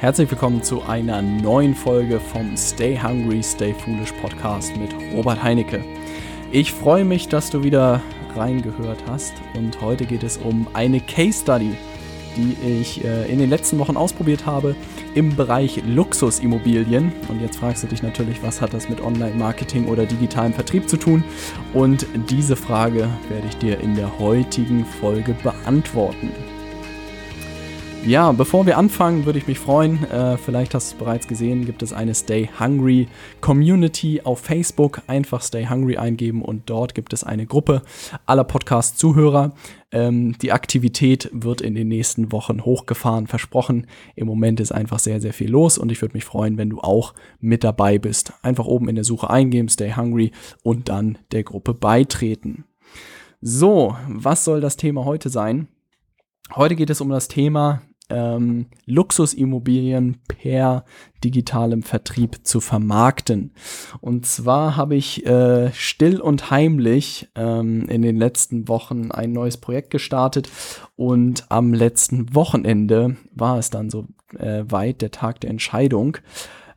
Herzlich willkommen zu einer neuen Folge vom Stay Hungry, Stay Foolish Podcast mit Robert Heinecke. Ich freue mich, dass du wieder reingehört hast und heute geht es um eine Case Study, die ich äh, in den letzten Wochen ausprobiert habe im Bereich Luxusimmobilien. Und jetzt fragst du dich natürlich, was hat das mit Online-Marketing oder digitalem Vertrieb zu tun? Und diese Frage werde ich dir in der heutigen Folge beantworten. Ja, bevor wir anfangen, würde ich mich freuen. Äh, vielleicht hast du es bereits gesehen, gibt es eine Stay Hungry Community auf Facebook. Einfach Stay Hungry eingeben und dort gibt es eine Gruppe aller Podcast-Zuhörer. Ähm, die Aktivität wird in den nächsten Wochen hochgefahren, versprochen. Im Moment ist einfach sehr, sehr viel los und ich würde mich freuen, wenn du auch mit dabei bist. Einfach oben in der Suche eingeben, Stay Hungry und dann der Gruppe beitreten. So, was soll das Thema heute sein? Heute geht es um das Thema ähm, Luxusimmobilien per digitalem Vertrieb zu vermarkten. Und zwar habe ich äh, still und heimlich ähm, in den letzten Wochen ein neues Projekt gestartet und am letzten Wochenende war es dann so äh, weit, der Tag der Entscheidung.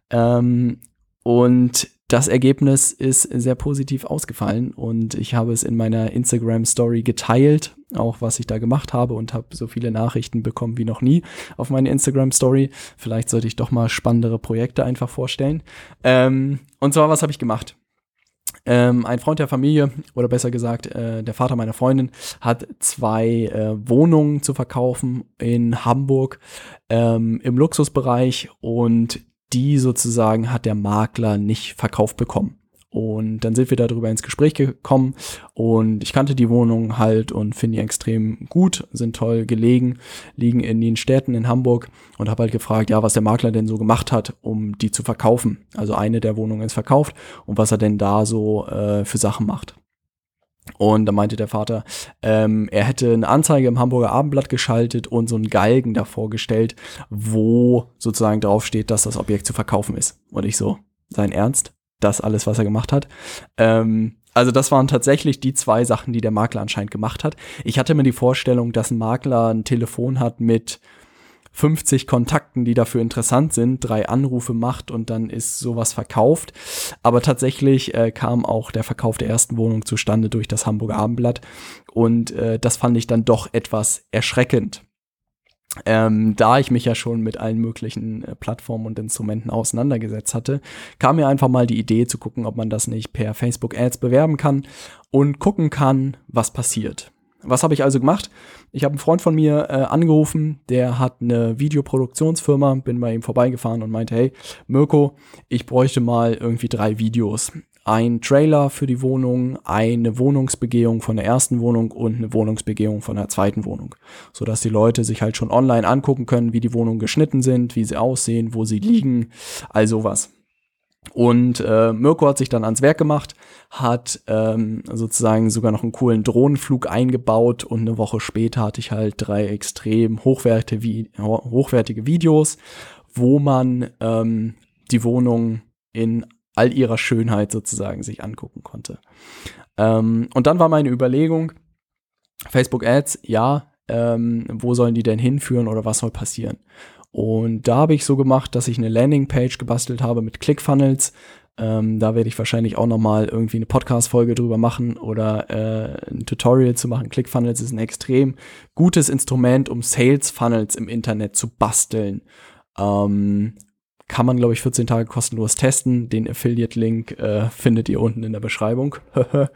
Ähm, und das Ergebnis ist sehr positiv ausgefallen und ich habe es in meiner Instagram Story geteilt, auch was ich da gemacht habe und habe so viele Nachrichten bekommen wie noch nie auf meine Instagram Story. Vielleicht sollte ich doch mal spannendere Projekte einfach vorstellen. Ähm, und zwar, was habe ich gemacht? Ähm, ein Freund der Familie, oder besser gesagt, äh, der Vater meiner Freundin, hat zwei äh, Wohnungen zu verkaufen in Hamburg ähm, im Luxusbereich und die sozusagen hat der Makler nicht verkauft bekommen. Und dann sind wir darüber ins Gespräch gekommen und ich kannte die Wohnung halt und finde die extrem gut, sind toll gelegen, liegen in den Städten in Hamburg und habe halt gefragt, ja, was der Makler denn so gemacht hat, um die zu verkaufen. Also eine der Wohnungen ist verkauft und was er denn da so äh, für Sachen macht. Und da meinte der Vater, ähm, er hätte eine Anzeige im Hamburger Abendblatt geschaltet und so einen Galgen davor gestellt, wo sozusagen drauf steht, dass das Objekt zu verkaufen ist. Und ich so, sein Ernst? Das alles, was er gemacht hat. Ähm, also das waren tatsächlich die zwei Sachen, die der Makler anscheinend gemacht hat. Ich hatte mir die Vorstellung, dass ein Makler ein Telefon hat mit 50 Kontakten, die dafür interessant sind, drei Anrufe macht und dann ist sowas verkauft. Aber tatsächlich äh, kam auch der Verkauf der ersten Wohnung zustande durch das Hamburger Abendblatt und äh, das fand ich dann doch etwas erschreckend. Ähm, da ich mich ja schon mit allen möglichen äh, Plattformen und Instrumenten auseinandergesetzt hatte, kam mir einfach mal die Idee zu gucken, ob man das nicht per Facebook Ads bewerben kann und gucken kann, was passiert. Was habe ich also gemacht? Ich habe einen Freund von mir äh, angerufen, der hat eine Videoproduktionsfirma, bin bei ihm vorbeigefahren und meinte, hey, Mirko, ich bräuchte mal irgendwie drei Videos. Ein Trailer für die Wohnung, eine Wohnungsbegehung von der ersten Wohnung und eine Wohnungsbegehung von der zweiten Wohnung. Sodass die Leute sich halt schon online angucken können, wie die Wohnungen geschnitten sind, wie sie aussehen, wo sie liegen, all sowas. Und äh, Mirko hat sich dann ans Werk gemacht, hat ähm, sozusagen sogar noch einen coolen Drohnenflug eingebaut und eine Woche später hatte ich halt drei extrem hochwertige, Vi hochwertige Videos, wo man ähm, die Wohnung in all ihrer Schönheit sozusagen sich angucken konnte. Ähm, und dann war meine Überlegung, Facebook Ads, ja, ähm, wo sollen die denn hinführen oder was soll passieren? Und da habe ich so gemacht, dass ich eine Landingpage gebastelt habe mit ClickFunnels. Ähm, da werde ich wahrscheinlich auch nochmal irgendwie eine Podcast-Folge drüber machen oder äh, ein Tutorial zu machen. ClickFunnels ist ein extrem gutes Instrument, um Sales-Funnels im Internet zu basteln. Ähm, kann man, glaube ich, 14 Tage kostenlos testen. Den Affiliate-Link äh, findet ihr unten in der Beschreibung.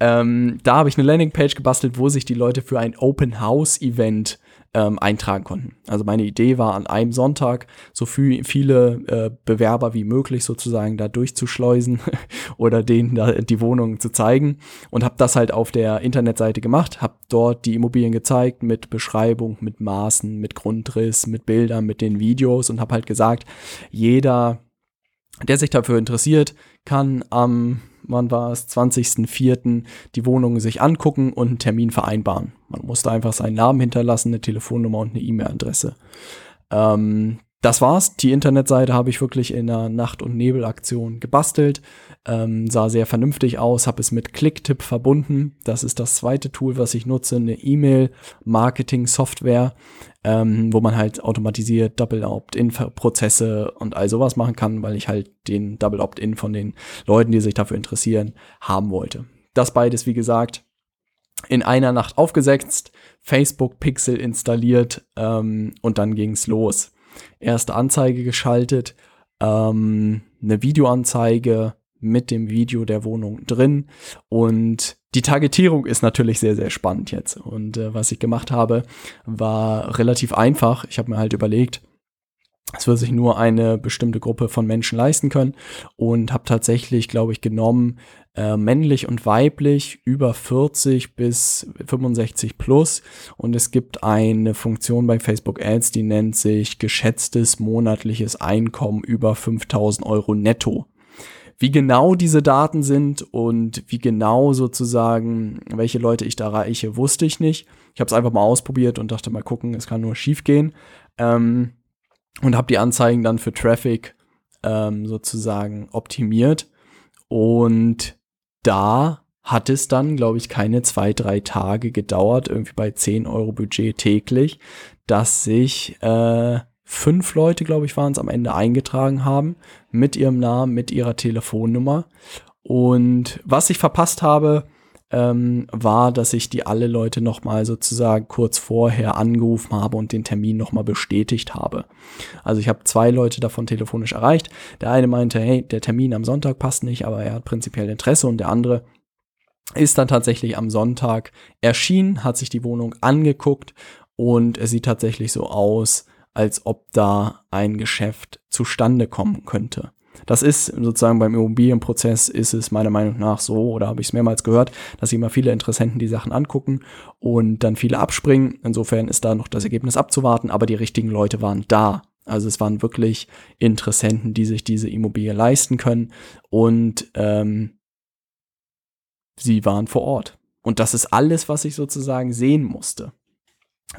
ähm, da habe ich eine Landingpage gebastelt, wo sich die Leute für ein Open House-Event ähm, eintragen konnten. Also meine Idee war, an einem Sonntag so viel, viele äh, Bewerber wie möglich sozusagen da durchzuschleusen oder denen da die Wohnung zu zeigen und habe das halt auf der Internetseite gemacht, habe dort die Immobilien gezeigt mit Beschreibung, mit Maßen, mit Grundriss, mit Bildern, mit den Videos und habe halt gesagt, jeder der sich dafür interessiert, kann am wann war es, 20.04. die Wohnung sich angucken und einen Termin vereinbaren. Man musste einfach seinen Namen hinterlassen, eine Telefonnummer und eine E-Mail-Adresse. Ähm, das war's. Die Internetseite habe ich wirklich in einer Nacht- und Nebelaktion gebastelt. Ähm, sah sehr vernünftig aus, habe es mit Clicktip verbunden. Das ist das zweite Tool, was ich nutze, eine E-Mail-Marketing-Software, ähm, wo man halt automatisiert Double Opt-in-Prozesse und all sowas machen kann, weil ich halt den Double Opt-in von den Leuten, die sich dafür interessieren, haben wollte. Das beides, wie gesagt, in einer Nacht aufgesetzt, Facebook Pixel installiert ähm, und dann ging's los erste Anzeige geschaltet, ähm, eine Videoanzeige mit dem Video der Wohnung drin und die Targetierung ist natürlich sehr, sehr spannend jetzt. Und äh, was ich gemacht habe, war relativ einfach. Ich habe mir halt überlegt, es wird sich nur eine bestimmte Gruppe von Menschen leisten können und habe tatsächlich, glaube ich, genommen äh, männlich und weiblich über 40 bis 65 plus und es gibt eine Funktion bei Facebook Ads, die nennt sich geschätztes monatliches Einkommen über 5000 Euro netto. Wie genau diese Daten sind und wie genau sozusagen, welche Leute ich da reiche, wusste ich nicht. Ich habe es einfach mal ausprobiert und dachte mal gucken, es kann nur schief gehen. Ähm, und habe die Anzeigen dann für Traffic ähm, sozusagen optimiert. Und da hat es dann, glaube ich, keine zwei, drei Tage gedauert, irgendwie bei 10 Euro Budget täglich, dass sich äh, fünf Leute, glaube ich, waren es am Ende eingetragen haben mit ihrem Namen, mit ihrer Telefonnummer. Und was ich verpasst habe, ähm, war, dass ich die alle Leute nochmal sozusagen kurz vorher angerufen habe und den Termin nochmal bestätigt habe. Also ich habe zwei Leute davon telefonisch erreicht. Der eine meinte, hey, der Termin am Sonntag passt nicht, aber er hat prinzipiell Interesse und der andere ist dann tatsächlich am Sonntag erschienen, hat sich die Wohnung angeguckt und es sieht tatsächlich so aus, als ob da ein Geschäft zustande kommen könnte. Das ist sozusagen beim Immobilienprozess ist es meiner Meinung nach so, oder habe ich es mehrmals gehört, dass immer viele Interessenten die Sachen angucken und dann viele abspringen. Insofern ist da noch das Ergebnis abzuwarten, aber die richtigen Leute waren da. Also es waren wirklich Interessenten, die sich diese Immobilie leisten können und ähm, sie waren vor Ort. Und das ist alles, was ich sozusagen sehen musste.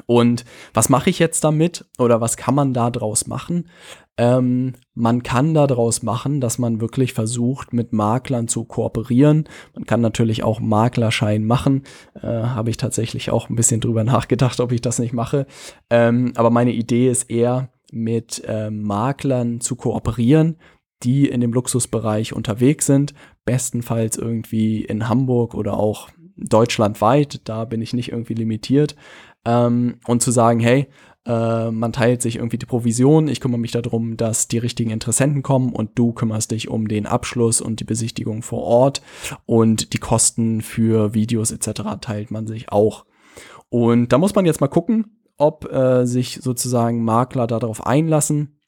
Und was mache ich jetzt damit oder was kann man da draus machen? Ähm, man kann daraus machen, dass man wirklich versucht, mit Maklern zu kooperieren. Man kann natürlich auch Maklerschein machen. Äh, Habe ich tatsächlich auch ein bisschen drüber nachgedacht, ob ich das nicht mache. Ähm, aber meine Idee ist eher, mit äh, Maklern zu kooperieren, die in dem Luxusbereich unterwegs sind. Bestenfalls irgendwie in Hamburg oder auch deutschlandweit. Da bin ich nicht irgendwie limitiert ähm, und zu sagen, hey, äh, man teilt sich irgendwie die Provision, ich kümmere mich darum, dass die richtigen Interessenten kommen und du kümmerst dich um den Abschluss und die Besichtigung vor Ort und die Kosten für Videos etc. teilt man sich auch. Und da muss man jetzt mal gucken, ob äh, sich sozusagen Makler darauf einlassen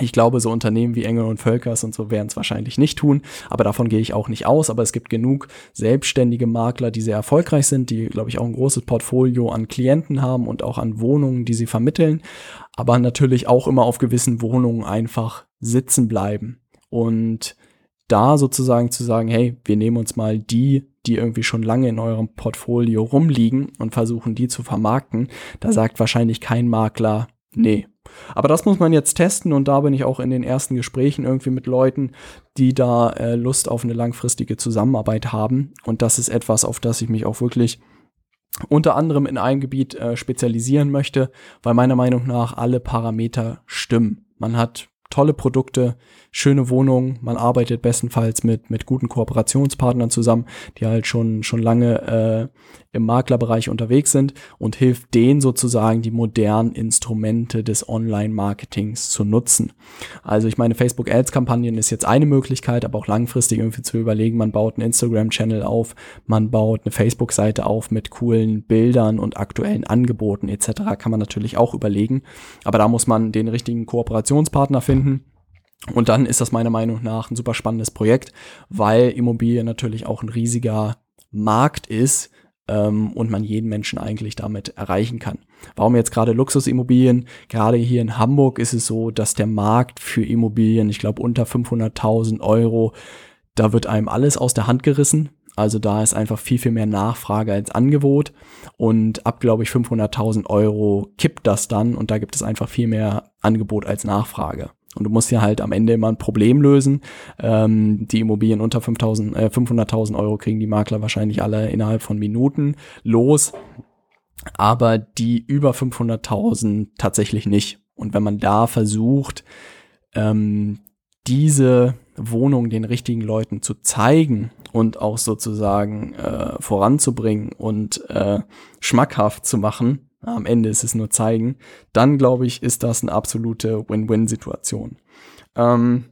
ich glaube, so Unternehmen wie Engel und Völkers und so werden es wahrscheinlich nicht tun, aber davon gehe ich auch nicht aus. Aber es gibt genug selbstständige Makler, die sehr erfolgreich sind, die, glaube ich, auch ein großes Portfolio an Klienten haben und auch an Wohnungen, die sie vermitteln, aber natürlich auch immer auf gewissen Wohnungen einfach sitzen bleiben. Und da sozusagen zu sagen, hey, wir nehmen uns mal die, die irgendwie schon lange in eurem Portfolio rumliegen und versuchen die zu vermarkten, da sagt wahrscheinlich kein Makler, nee, aber das muss man jetzt testen und da bin ich auch in den ersten Gesprächen irgendwie mit Leuten, die da äh, Lust auf eine langfristige Zusammenarbeit haben. Und das ist etwas, auf das ich mich auch wirklich unter anderem in einem Gebiet äh, spezialisieren möchte, weil meiner Meinung nach alle Parameter stimmen. Man hat tolle Produkte, schöne Wohnungen. Man arbeitet bestenfalls mit, mit guten Kooperationspartnern zusammen, die halt schon, schon lange äh, im Maklerbereich unterwegs sind und hilft denen sozusagen die modernen Instrumente des Online-Marketings zu nutzen. Also ich meine, Facebook Ads-Kampagnen ist jetzt eine Möglichkeit, aber auch langfristig irgendwie zu überlegen, man baut einen Instagram-Channel auf, man baut eine Facebook-Seite auf mit coolen Bildern und aktuellen Angeboten etc. kann man natürlich auch überlegen. Aber da muss man den richtigen Kooperationspartner finden und dann ist das meiner Meinung nach ein super spannendes Projekt, weil Immobilien natürlich auch ein riesiger Markt ist ähm, und man jeden Menschen eigentlich damit erreichen kann. Warum jetzt gerade Luxusimmobilien? Gerade hier in Hamburg ist es so, dass der Markt für Immobilien, ich glaube unter 500.000 Euro, da wird einem alles aus der Hand gerissen. Also da ist einfach viel, viel mehr Nachfrage als Angebot. Und ab, glaube ich, 500.000 Euro kippt das dann und da gibt es einfach viel mehr Angebot als Nachfrage. Und du musst ja halt am Ende immer ein Problem lösen. Ähm, die Immobilien unter 5.000, äh, 500.000 Euro kriegen die Makler wahrscheinlich alle innerhalb von Minuten los. Aber die über 500.000 tatsächlich nicht. Und wenn man da versucht, ähm, diese Wohnung den richtigen Leuten zu zeigen und auch sozusagen äh, voranzubringen und äh, schmackhaft zu machen, am Ende ist es nur zeigen, dann glaube ich, ist das eine absolute Win-Win-Situation. Ähm,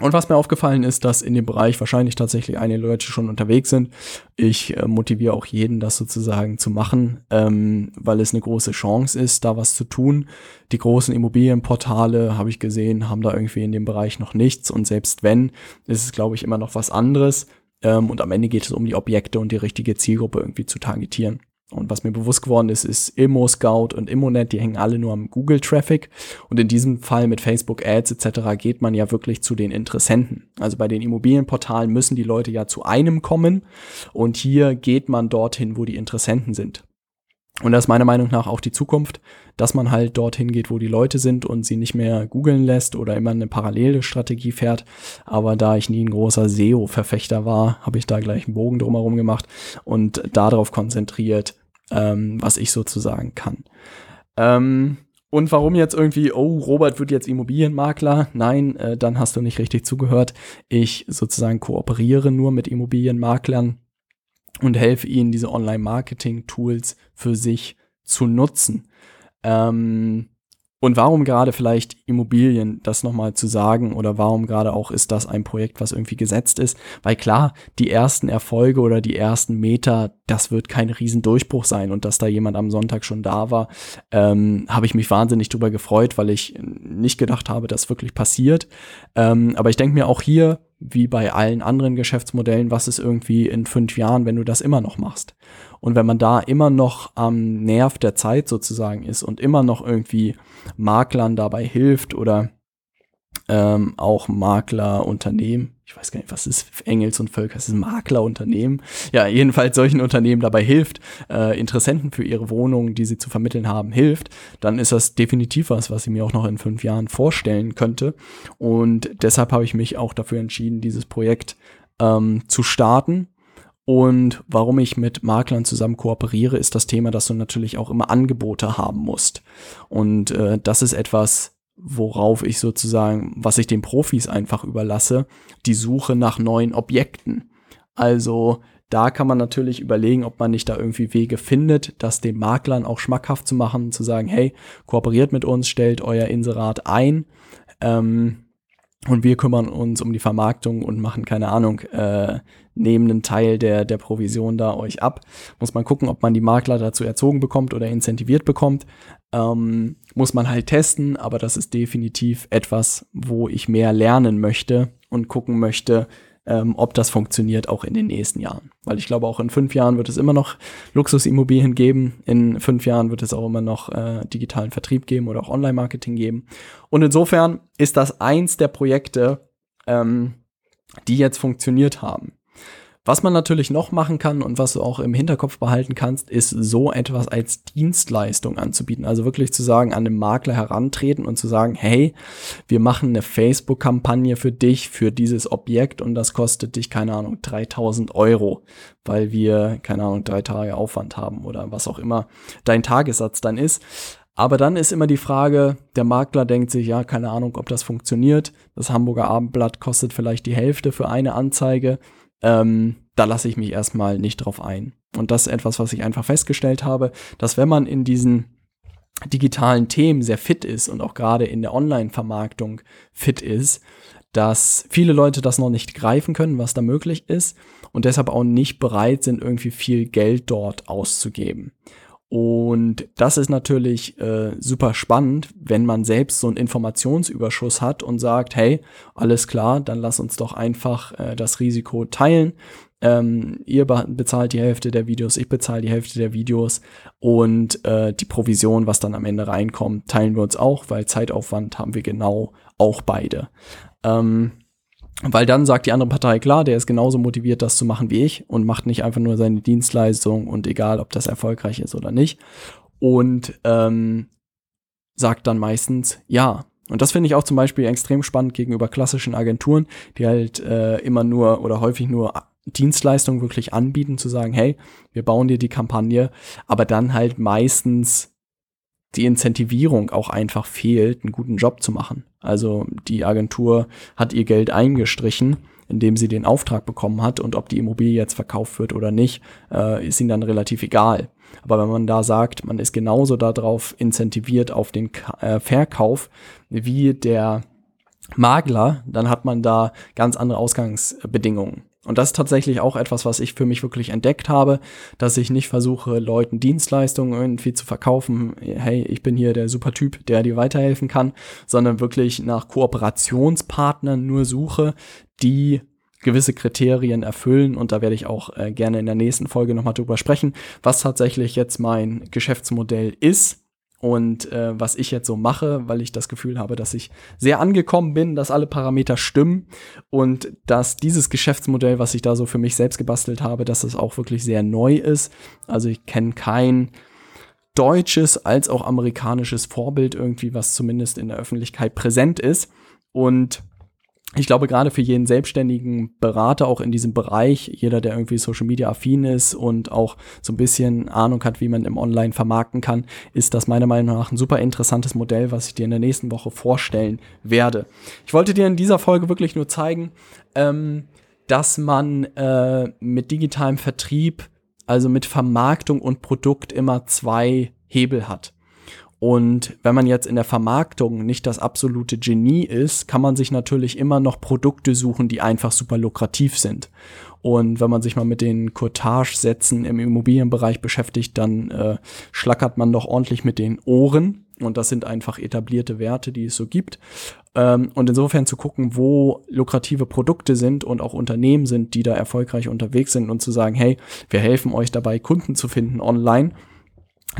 und was mir aufgefallen ist, dass in dem Bereich wahrscheinlich tatsächlich einige Leute schon unterwegs sind. Ich äh, motiviere auch jeden, das sozusagen zu machen, ähm, weil es eine große Chance ist, da was zu tun. Die großen Immobilienportale, habe ich gesehen, haben da irgendwie in dem Bereich noch nichts. Und selbst wenn, ist es, glaube ich, immer noch was anderes. Ähm, und am Ende geht es um die Objekte und die richtige Zielgruppe irgendwie zu targetieren. Und was mir bewusst geworden ist, ist Immo Scout und Immonet, die hängen alle nur am Google Traffic. Und in diesem Fall mit Facebook Ads etc. geht man ja wirklich zu den Interessenten. Also bei den Immobilienportalen müssen die Leute ja zu einem kommen. Und hier geht man dorthin, wo die Interessenten sind. Und das ist meiner Meinung nach auch die Zukunft, dass man halt dorthin geht, wo die Leute sind und sie nicht mehr googeln lässt oder immer eine parallele Strategie fährt. Aber da ich nie ein großer SEO-Verfechter war, habe ich da gleich einen Bogen drumherum gemacht und darauf konzentriert, ähm, was ich sozusagen kann. Ähm, und warum jetzt irgendwie, oh, Robert wird jetzt Immobilienmakler? Nein, äh, dann hast du nicht richtig zugehört. Ich sozusagen kooperiere nur mit Immobilienmaklern und helfe ihnen, diese Online-Marketing-Tools für sich zu nutzen. Ähm, und warum gerade vielleicht Immobilien, das nochmal zu sagen, oder warum gerade auch ist das ein Projekt, was irgendwie gesetzt ist? Weil klar, die ersten Erfolge oder die ersten Meter, das wird kein Riesendurchbruch sein. Und dass da jemand am Sonntag schon da war, ähm, habe ich mich wahnsinnig drüber gefreut, weil ich nicht gedacht habe, dass wirklich passiert. Ähm, aber ich denke mir auch hier, wie bei allen anderen Geschäftsmodellen, was ist irgendwie in fünf Jahren, wenn du das immer noch machst? Und wenn man da immer noch am Nerv der Zeit sozusagen ist und immer noch irgendwie Maklern dabei hilft oder ähm, auch Maklerunternehmen, ich weiß gar nicht, was ist Engels und Völker, es ist ein Maklerunternehmen, ja, jedenfalls solchen Unternehmen dabei hilft, äh, Interessenten für ihre Wohnungen, die sie zu vermitteln haben, hilft, dann ist das definitiv was, was ich mir auch noch in fünf Jahren vorstellen könnte. Und deshalb habe ich mich auch dafür entschieden, dieses Projekt ähm, zu starten und warum ich mit Maklern zusammen kooperiere, ist das Thema, dass du natürlich auch immer Angebote haben musst. Und äh, das ist etwas, worauf ich sozusagen, was ich den Profis einfach überlasse, die Suche nach neuen Objekten. Also da kann man natürlich überlegen, ob man nicht da irgendwie Wege findet, das den Maklern auch schmackhaft zu machen, zu sagen, hey, kooperiert mit uns, stellt euer Inserat ein. Ähm, und wir kümmern uns um die Vermarktung und machen, keine Ahnung, äh, nehmen einen Teil der, der Provision da euch ab. Muss man gucken, ob man die Makler dazu erzogen bekommt oder incentiviert bekommt. Ähm, muss man halt testen, aber das ist definitiv etwas, wo ich mehr lernen möchte und gucken möchte, ähm, ob das funktioniert auch in den nächsten Jahren. Weil ich glaube, auch in fünf Jahren wird es immer noch Luxusimmobilien geben. In fünf Jahren wird es auch immer noch äh, digitalen Vertrieb geben oder auch Online-Marketing geben. Und insofern ist das eins der Projekte, ähm, die jetzt funktioniert haben. Was man natürlich noch machen kann und was du auch im Hinterkopf behalten kannst, ist so etwas als Dienstleistung anzubieten. Also wirklich zu sagen, an den Makler herantreten und zu sagen, hey, wir machen eine Facebook-Kampagne für dich, für dieses Objekt und das kostet dich, keine Ahnung, 3000 Euro, weil wir, keine Ahnung, drei Tage Aufwand haben oder was auch immer dein Tagessatz dann ist. Aber dann ist immer die Frage, der Makler denkt sich, ja, keine Ahnung, ob das funktioniert. Das Hamburger Abendblatt kostet vielleicht die Hälfte für eine Anzeige ähm, da lasse ich mich erstmal nicht drauf ein. Und das ist etwas, was ich einfach festgestellt habe, dass wenn man in diesen digitalen Themen sehr fit ist und auch gerade in der Online-Vermarktung fit ist, dass viele Leute das noch nicht greifen können, was da möglich ist und deshalb auch nicht bereit sind, irgendwie viel Geld dort auszugeben. Und das ist natürlich äh, super spannend, wenn man selbst so einen Informationsüberschuss hat und sagt, hey, alles klar, dann lass uns doch einfach äh, das Risiko teilen. Ähm, ihr bezahlt die Hälfte der Videos, ich bezahle die Hälfte der Videos und äh, die Provision, was dann am Ende reinkommt, teilen wir uns auch, weil Zeitaufwand haben wir genau auch beide. Ähm, Weil dann sagt die andere Partei, klar, der ist genauso motiviert, das zu machen wie ich und macht nicht einfach nur seine Dienstleistung und egal, ob das erfolgreich ist oder nicht. Und ähm, sagt dann meistens ja. Und das finde ich auch zum Beispiel extrem spannend gegenüber klassischen Agenturen, die halt äh, immer nur oder häufig nur Dienstleistungen wirklich anbieten, zu sagen, hey, wir bauen dir die Kampagne, aber dann halt meistens die Incentivierung auch einfach fehlt, einen guten Job zu machen. Also die Agentur hat ihr Geld eingestrichen, indem sie den Auftrag bekommen hat und ob die Immobilie jetzt verkauft wird oder nicht, äh, ist ihnen dann relativ egal. Aber wenn man da sagt, man ist genauso darauf incentiviert auf den Ka äh, Verkauf wie der Makler, dann hat man da ganz andere Ausgangsbedingungen. Und das ist tatsächlich auch etwas, was ich für mich wirklich entdeckt habe, dass ich nicht versuche, Leuten Dienstleistungen irgendwie zu verkaufen. Hey, ich bin hier der super Typ, der dir weiterhelfen kann, sondern wirklich nach Kooperationspartnern nur suche, die gewisse Kriterien erfüllen und da werde ich auch äh, gerne in der nächsten Folge nochmal drüber sprechen, was tatsächlich jetzt mein Geschäftsmodell ist und äh, was ich jetzt so mache, weil ich das Gefühl habe, dass ich sehr angekommen bin, dass alle Parameter stimmen und dass dieses Geschäftsmodell, was ich da so für mich selbst gebastelt habe, dass es auch wirklich sehr neu ist. Also ich kenne kein deutsches als auch amerikanisches Vorbild irgendwie, was zumindest in der Öffentlichkeit präsent ist und ich glaube, gerade für jeden selbstständigen Berater auch in diesem Bereich, jeder, der irgendwie Social Media affin ist und auch so ein bisschen Ahnung hat, wie man im Online vermarkten kann, ist das meiner Meinung nach ein super interessantes Modell, was ich dir in der nächsten Woche vorstellen werde. Ich wollte dir in dieser Folge wirklich nur zeigen, ähm, dass man äh, mit digitalem Vertrieb, also mit Vermarktung und Produkt immer zwei Hebel hat. Und wenn man jetzt in der Vermarktung nicht das absolute Genie ist, kann man sich natürlich immer noch Produkte suchen, die einfach super lukrativ sind. Und wenn man sich mal mit den Courtage-Sätzen im Immobilienbereich beschäftigt, dann äh, schlackert man doch ordentlich mit den Ohren. Und das sind einfach etablierte Werte, die es so gibt. Ähm, und insofern zu gucken, wo lukrative Produkte sind und auch Unternehmen sind, die da erfolgreich unterwegs sind und zu sagen, hey, wir helfen euch dabei, Kunden zu finden online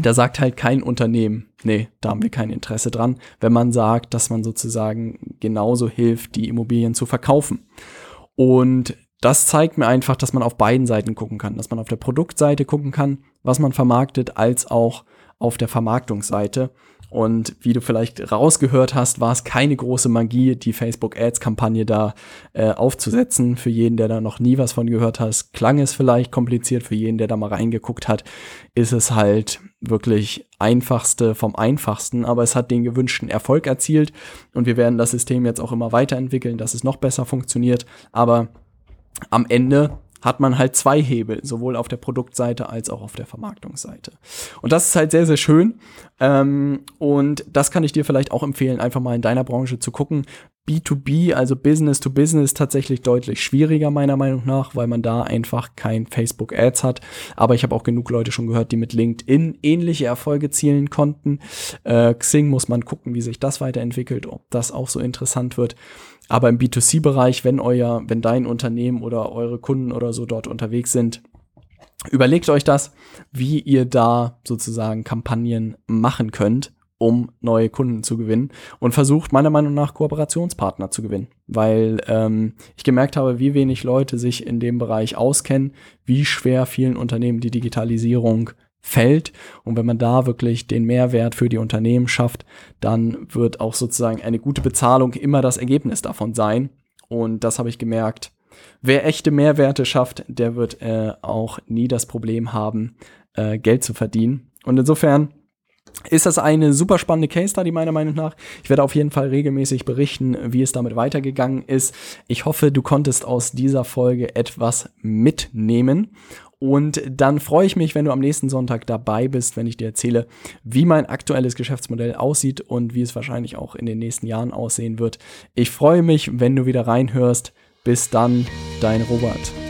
da sagt halt kein Unternehmen, nee, da haben wir kein Interesse dran, wenn man sagt, dass man sozusagen genauso hilft, die Immobilien zu verkaufen. Und das zeigt mir einfach, dass man auf beiden Seiten gucken kann, dass man auf der Produktseite gucken kann, was man vermarktet, als auch auf der Vermarktungsseite. Und wie du vielleicht rausgehört hast, war es keine große Magie, die Facebook Ads Kampagne da äh, aufzusetzen. Für jeden, der da noch nie was von gehört hat, klang es vielleicht kompliziert. Für jeden, der da mal reingeguckt hat, ist es halt wirklich einfachste vom einfachsten. Aber es hat den gewünschten Erfolg erzielt. Und wir werden das System jetzt auch immer weiterentwickeln, dass es noch besser funktioniert. Aber am Ende hat man halt zwei Hebel, sowohl auf der Produktseite als auch auf der Vermarktungsseite. Und das ist halt sehr, sehr schön. Ähm, und das kann ich dir vielleicht auch empfehlen, einfach mal in deiner Branche zu gucken. B2B, also Business to Business, tatsächlich deutlich schwieriger meiner Meinung nach, weil man da einfach kein Facebook Ads hat. Aber ich habe auch genug Leute schon gehört, die mit LinkedIn ähnliche Erfolge zielen konnten. Äh, Xing muss man gucken, wie sich das weiterentwickelt, ob das auch so interessant wird. Aber im B2C-Bereich, wenn euer, wenn dein Unternehmen oder eure Kunden oder so dort unterwegs sind, überlegt euch das, wie ihr da sozusagen Kampagnen machen könnt, um neue Kunden zu gewinnen. Und versucht meiner Meinung nach Kooperationspartner zu gewinnen, weil ähm, ich gemerkt habe, wie wenig Leute sich in dem Bereich auskennen, wie schwer vielen Unternehmen die Digitalisierung fällt. Und wenn man da wirklich den Mehrwert für die Unternehmen schafft, dann wird auch sozusagen eine gute Bezahlung immer das Ergebnis davon sein. Und das habe ich gemerkt. Wer echte Mehrwerte schafft, der wird äh, auch nie das Problem haben, äh, Geld zu verdienen. Und insofern ist das eine super spannende Case Study meiner Meinung nach. Ich werde auf jeden Fall regelmäßig berichten, wie es damit weitergegangen ist. Ich hoffe, du konntest aus dieser Folge etwas mitnehmen und dann freue ich mich, wenn du am nächsten Sonntag dabei bist, wenn ich dir erzähle, wie mein aktuelles Geschäftsmodell aussieht und wie es wahrscheinlich auch in den nächsten Jahren aussehen wird. Ich freue mich, wenn du wieder reinhörst. Bis dann, dein Robert.